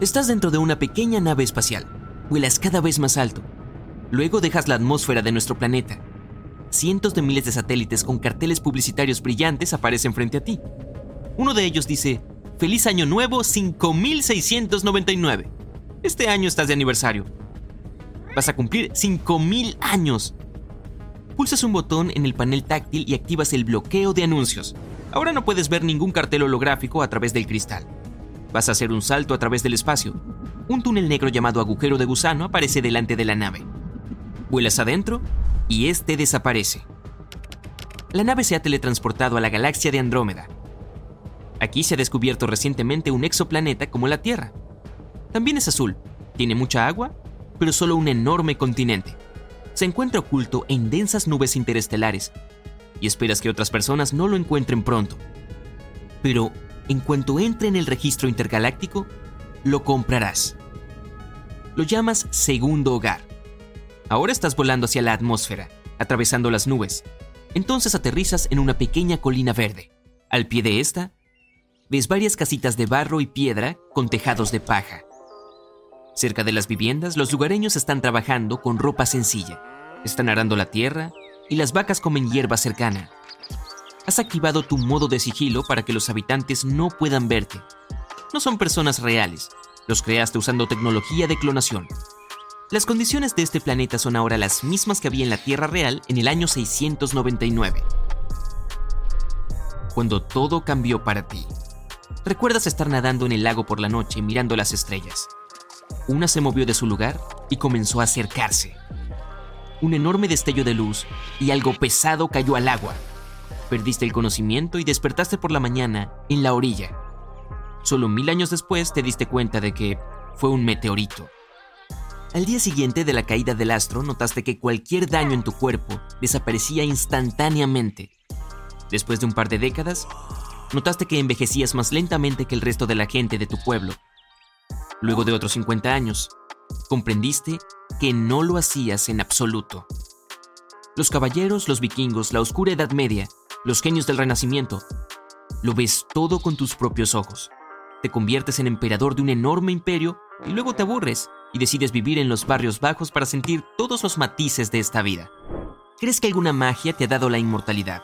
Estás dentro de una pequeña nave espacial. Vuelas cada vez más alto. Luego dejas la atmósfera de nuestro planeta. Cientos de miles de satélites con carteles publicitarios brillantes aparecen frente a ti. Uno de ellos dice, Feliz Año Nuevo 5699. Este año estás de aniversario. Vas a cumplir 5000 años. Pulsas un botón en el panel táctil y activas el bloqueo de anuncios. Ahora no puedes ver ningún cartel holográfico a través del cristal. Vas a hacer un salto a través del espacio. Un túnel negro llamado agujero de gusano aparece delante de la nave. Vuelas adentro y este desaparece. La nave se ha teletransportado a la galaxia de Andrómeda. Aquí se ha descubierto recientemente un exoplaneta como la Tierra. También es azul, tiene mucha agua, pero solo un enorme continente. Se encuentra oculto en densas nubes interestelares y esperas que otras personas no lo encuentren pronto. Pero en cuanto entre en el registro intergaláctico, lo comprarás. Lo llamas segundo hogar. Ahora estás volando hacia la atmósfera, atravesando las nubes. Entonces aterrizas en una pequeña colina verde. Al pie de esta, ves varias casitas de barro y piedra con tejados de paja. Cerca de las viviendas, los lugareños están trabajando con ropa sencilla. Están arando la tierra y las vacas comen hierba cercana has activado tu modo de sigilo para que los habitantes no puedan verte. No son personas reales, los creaste usando tecnología de clonación. Las condiciones de este planeta son ahora las mismas que había en la Tierra real en el año 699. Cuando todo cambió para ti. Recuerdas estar nadando en el lago por la noche mirando las estrellas. Una se movió de su lugar y comenzó a acercarse. Un enorme destello de luz y algo pesado cayó al agua, Perdiste el conocimiento y despertaste por la mañana en la orilla. Solo mil años después te diste cuenta de que fue un meteorito. Al día siguiente de la caída del astro notaste que cualquier daño en tu cuerpo desaparecía instantáneamente. Después de un par de décadas, notaste que envejecías más lentamente que el resto de la gente de tu pueblo. Luego de otros 50 años, comprendiste que no lo hacías en absoluto. Los caballeros, los vikingos, la oscura Edad Media los genios del Renacimiento. Lo ves todo con tus propios ojos. Te conviertes en emperador de un enorme imperio y luego te aburres y decides vivir en los barrios bajos para sentir todos los matices de esta vida. Crees que alguna magia te ha dado la inmortalidad,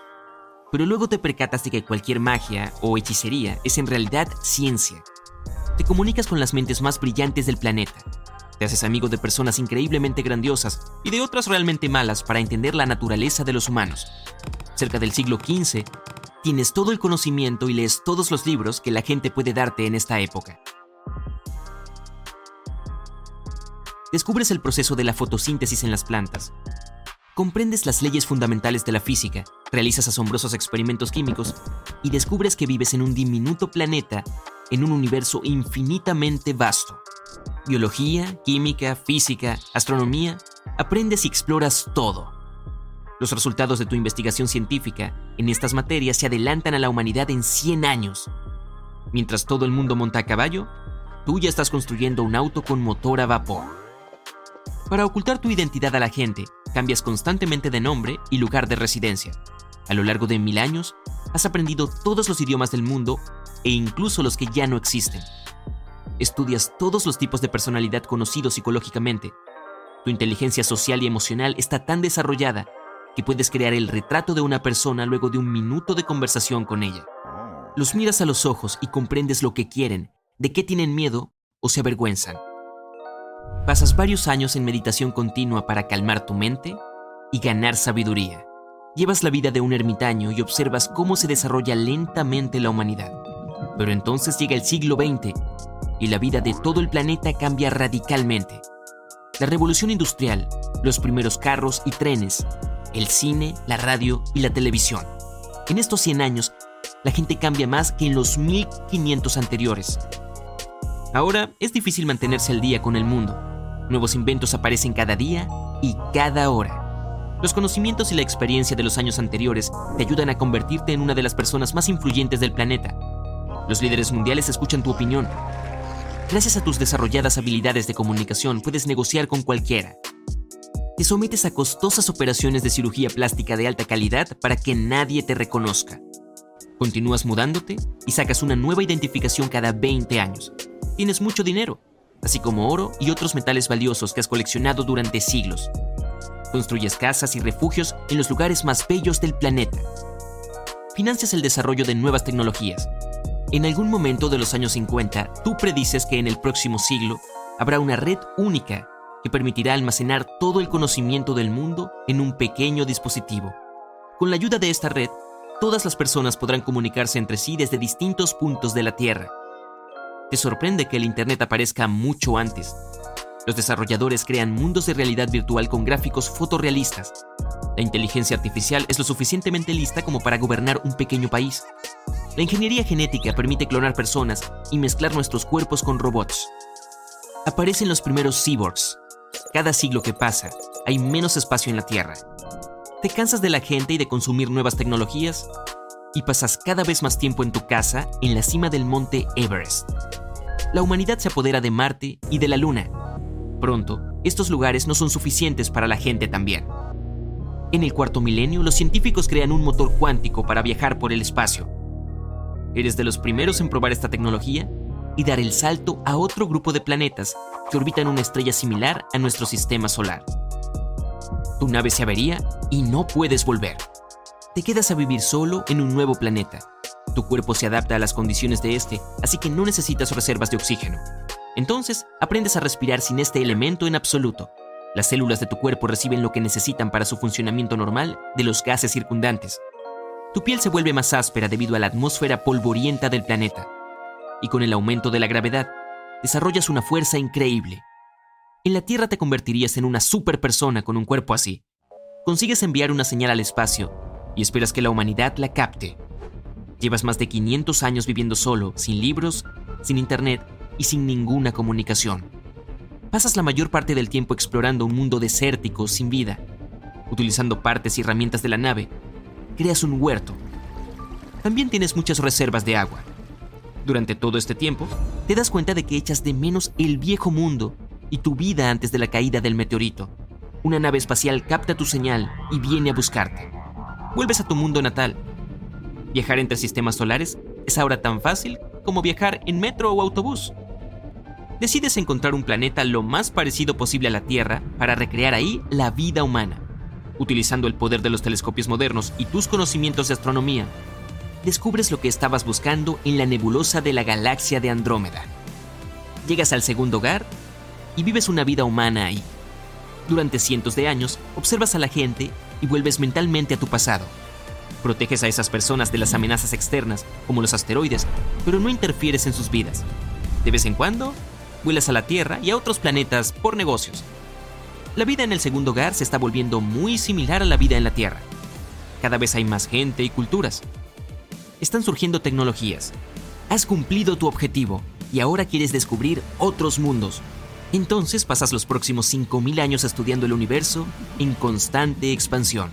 pero luego te percatas de que cualquier magia o hechicería es en realidad ciencia. Te comunicas con las mentes más brillantes del planeta. Te haces amigo de personas increíblemente grandiosas y de otras realmente malas para entender la naturaleza de los humanos cerca del siglo XV, tienes todo el conocimiento y lees todos los libros que la gente puede darte en esta época. Descubres el proceso de la fotosíntesis en las plantas. Comprendes las leyes fundamentales de la física, realizas asombrosos experimentos químicos y descubres que vives en un diminuto planeta en un universo infinitamente vasto. Biología, química, física, astronomía, aprendes y exploras todo. Los resultados de tu investigación científica en estas materias se adelantan a la humanidad en 100 años. Mientras todo el mundo monta a caballo, tú ya estás construyendo un auto con motor a vapor. Para ocultar tu identidad a la gente, cambias constantemente de nombre y lugar de residencia. A lo largo de mil años, has aprendido todos los idiomas del mundo e incluso los que ya no existen. Estudias todos los tipos de personalidad conocidos psicológicamente. Tu inteligencia social y emocional está tan desarrollada que puedes crear el retrato de una persona luego de un minuto de conversación con ella. Los miras a los ojos y comprendes lo que quieren, de qué tienen miedo o se avergüenzan. Pasas varios años en meditación continua para calmar tu mente y ganar sabiduría. Llevas la vida de un ermitaño y observas cómo se desarrolla lentamente la humanidad. Pero entonces llega el siglo XX y la vida de todo el planeta cambia radicalmente. La revolución industrial, los primeros carros y trenes, el cine, la radio y la televisión. En estos 100 años, la gente cambia más que en los 1500 anteriores. Ahora es difícil mantenerse al día con el mundo. Nuevos inventos aparecen cada día y cada hora. Los conocimientos y la experiencia de los años anteriores te ayudan a convertirte en una de las personas más influyentes del planeta. Los líderes mundiales escuchan tu opinión. Gracias a tus desarrolladas habilidades de comunicación puedes negociar con cualquiera. Te sometes a costosas operaciones de cirugía plástica de alta calidad para que nadie te reconozca. Continúas mudándote y sacas una nueva identificación cada 20 años. Tienes mucho dinero, así como oro y otros metales valiosos que has coleccionado durante siglos. Construyes casas y refugios en los lugares más bellos del planeta. Financias el desarrollo de nuevas tecnologías. En algún momento de los años 50, tú predices que en el próximo siglo habrá una red única que permitirá almacenar todo el conocimiento del mundo en un pequeño dispositivo. Con la ayuda de esta red, todas las personas podrán comunicarse entre sí desde distintos puntos de la Tierra. Te sorprende que el Internet aparezca mucho antes. Los desarrolladores crean mundos de realidad virtual con gráficos fotorrealistas. La inteligencia artificial es lo suficientemente lista como para gobernar un pequeño país. La ingeniería genética permite clonar personas y mezclar nuestros cuerpos con robots. Aparecen los primeros cyborgs. Cada siglo que pasa, hay menos espacio en la Tierra ¿Te cansas de la gente y de consumir nuevas tecnologías? Y pasas cada vez más tiempo en tu casa en la cima del monte Everest. La humanidad se apodera de Marte y de la Luna. Pronto, estos lugares no son suficientes para la gente también. En el cuarto milenio, los científicos crean un motor cuántico para viajar por el espacio. ¿Eres de los primeros en probar esta tecnología y dar el salto a otro grupo de planetas que orbitan una estrella similar a nuestro sistema solar? Tu nave se avería y no puedes volver. Te quedas a vivir solo en un nuevo planeta. Tu cuerpo se adapta a las condiciones de este, así que no necesitas reservas de oxígeno. Entonces, aprendes a respirar sin este elemento en absoluto. Las células de tu cuerpo reciben lo que necesitan para su funcionamiento normal de los gases circundantes. Tu piel se vuelve más áspera debido a la atmósfera polvorienta del planeta. Y con el aumento de la gravedad, desarrollas una fuerza increíble. En la Tierra te convertirías en una superpersona con un cuerpo así. Consigues enviar una señal al espacio y esperas que la humanidad la capte. Llevas más de 500 años viviendo solo, sin libros, sin internet y sin ninguna comunicación. Pasas la mayor parte del tiempo explorando un mundo desértico, sin vida. Utilizando partes y herramientas de la nave, creas un huerto. También tienes muchas reservas de agua. Durante todo este tiempo, te das cuenta de que echas de menos el viejo mundo y tu vida antes de la caída del meteorito. Una nave espacial capta tu señal y viene a buscarte. Vuelves a tu mundo natal. Viajar entre sistemas solares es ahora tan fácil como viajar en metro o autobús. Decides encontrar un planeta lo más parecido posible a la Tierra para recrear ahí la vida humana. Utilizando el poder de los telescopios modernos y tus conocimientos de astronomía, descubres lo que estabas buscando en la nebulosa de la galaxia de Andrómeda. Llegas al segundo hogar y vives una vida humana ahí. Durante cientos de años, observas a la gente y vuelves mentalmente a tu pasado. Proteges a esas personas de las amenazas externas, como los asteroides, pero no interfieres en sus vidas. De vez en cuando, vuelas a la Tierra y a otros planetas por negocios. La vida en el segundo hogar se está volviendo muy similar a la vida en la Tierra. Cada vez hay más gente y culturas. Están surgiendo tecnologías. Has cumplido tu objetivo y ahora quieres descubrir otros mundos, entonces pasas los próximos 5.000 años estudiando el universo en constante expansión.